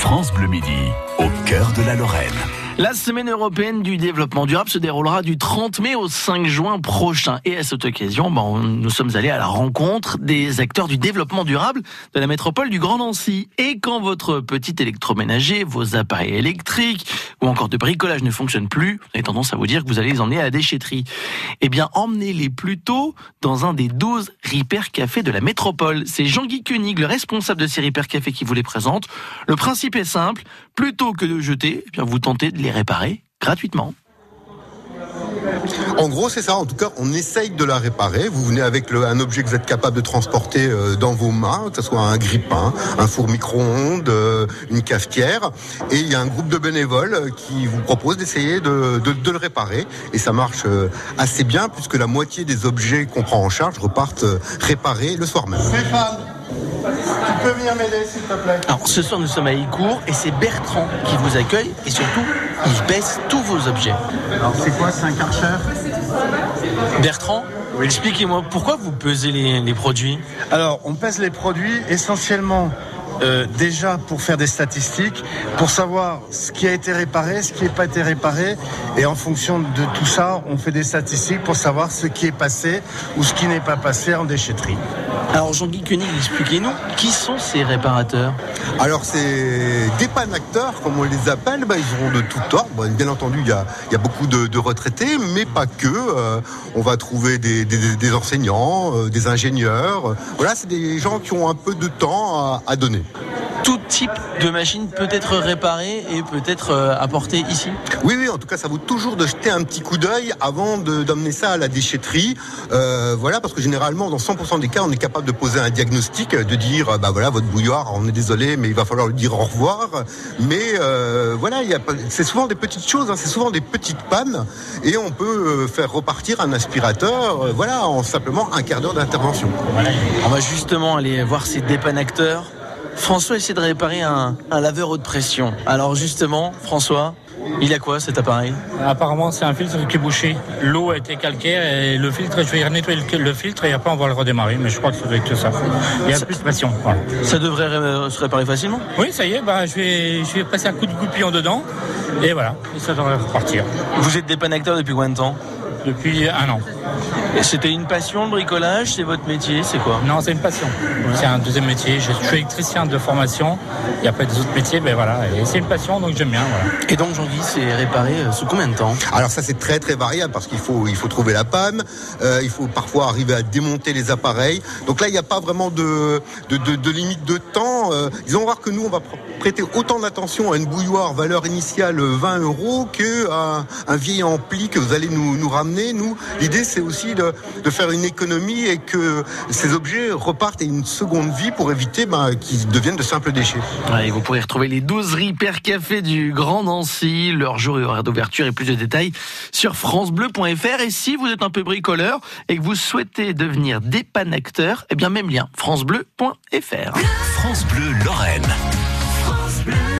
France Bleu Midi, au cœur de la Lorraine. La semaine européenne du développement durable se déroulera du 30 mai au 5 juin prochain. Et à cette occasion, bon, nous sommes allés à la rencontre des acteurs du développement durable de la métropole du Grand Nancy. Et quand votre petit électroménager, vos appareils électriques ou encore de bricolage ne fonctionnent plus, vous avez tendance à vous dire que vous allez les emmener à la déchetterie. Eh bien, emmenez-les plutôt dans un des 12 Repair Cafés de la métropole. C'est Jean-Guy Koenig, le responsable de ces Repair Cafés qui vous les présente. Le principe est simple. Plutôt que de jeter, eh vous tentez de les réparer gratuitement. En gros, c'est ça. En tout cas, on essaye de la réparer. Vous venez avec le, un objet que vous êtes capable de transporter euh, dans vos mains, que ce soit un grille-pain, un four micro-ondes, euh, une cafetière. Et il y a un groupe de bénévoles euh, qui vous propose d'essayer de, de, de, le réparer. Et ça marche assez bien puisque la moitié des objets qu'on prend en charge repartent réparés le soir même. Stéphane, tu peux venir m'aider s'il te plaît? Alors ce soir nous sommes à Icourt et c'est Bertrand qui vous accueille et surtout il baisse tous vos objets. Alors c'est quoi, c'est un Karcher? Bertrand, expliquez-moi pourquoi vous pesez les, les produits? Alors on pèse les produits essentiellement euh, déjà pour faire des statistiques, pour savoir ce qui a été réparé, ce qui n'a pas été réparé, et en fonction de tout ça, on fait des statistiques pour savoir ce qui est passé ou ce qui n'est pas passé en déchetterie. Alors Jean-Guy Koenig, expliquez-nous, qui sont ces réparateurs? Alors c'est des panacteurs, comme on les appelle, bah, ils auront de tout ordre. Bon, bien entendu, il y a, il y a beaucoup de, de, retraités, mais pas que. Euh, on va trouver des, des, des enseignants, euh, des ingénieurs. Voilà, c'est des gens qui ont un peu de temps à, à donner tout type de machine peut être réparée et peut être euh, apportée ici? Oui, oui, en tout cas, ça vaut toujours de jeter un petit coup d'œil avant d'emmener ça à la déchetterie. Euh, voilà, parce que généralement, dans 100% des cas, on est capable de poser un diagnostic, de dire, bah voilà, votre bouilloire, on est désolé, mais il va falloir lui dire au revoir. Mais euh, voilà, c'est souvent des petites choses, hein, c'est souvent des petites pannes, et on peut faire repartir un aspirateur, euh, voilà, en simplement un quart d'heure d'intervention. On va justement aller voir ces dépanacteurs. François essaie de réparer un, un, laveur haute pression. Alors justement, François, il a quoi cet appareil? Apparemment, c'est un filtre qui est bouché. L'eau a été calcaire et le filtre, je vais nettoyer le filtre et après on va le redémarrer. Mais je crois que ça doit être ça. Il y a ça, plus de pression. Voilà. Ça devrait se réparer facilement? Oui, ça y est. Bah, je, vais, je vais passer un coup de goupillon dedans et voilà. Et ça devrait repartir. Vous êtes dépanacteur depuis combien de temps? Depuis un an. C'était une passion le bricolage C'est votre métier C'est quoi? Non, c'est une passion. Ouais. C'est un deuxième métier. Je suis électricien de formation. Il y a pas des autres métiers, mais voilà. Et c'est une passion, donc j'aime bien. Voilà. Et donc, Jean-Guy, c'est réparé sous combien de temps? Alors ça, c'est très très variable parce qu'il faut il faut trouver la panne. Euh, il faut parfois arriver à démonter les appareils. Donc là, il n'y a pas vraiment de de, de, de limite de temps. Euh, ils vont voir que nous, on va prêter autant d'attention à une bouilloire valeur initiale 20 euros que à un vieil ampli que vous allez nous, nous ramener. Nous, l'idée, c'est aussi de, de, faire une économie et que ces objets repartent à une seconde vie pour éviter bah, qu'ils deviennent de simples déchets. Ouais, et vous pourrez retrouver les 12 Repair Café du Grand Nancy, leur jour et horaire d'ouverture et plus de détails sur francebleu.fr. Et si vous êtes un peu bricoleur et que vous souhaitez devenir dépanacteur, eh bien même lien, francebleu.fr. France Bleu Lorraine.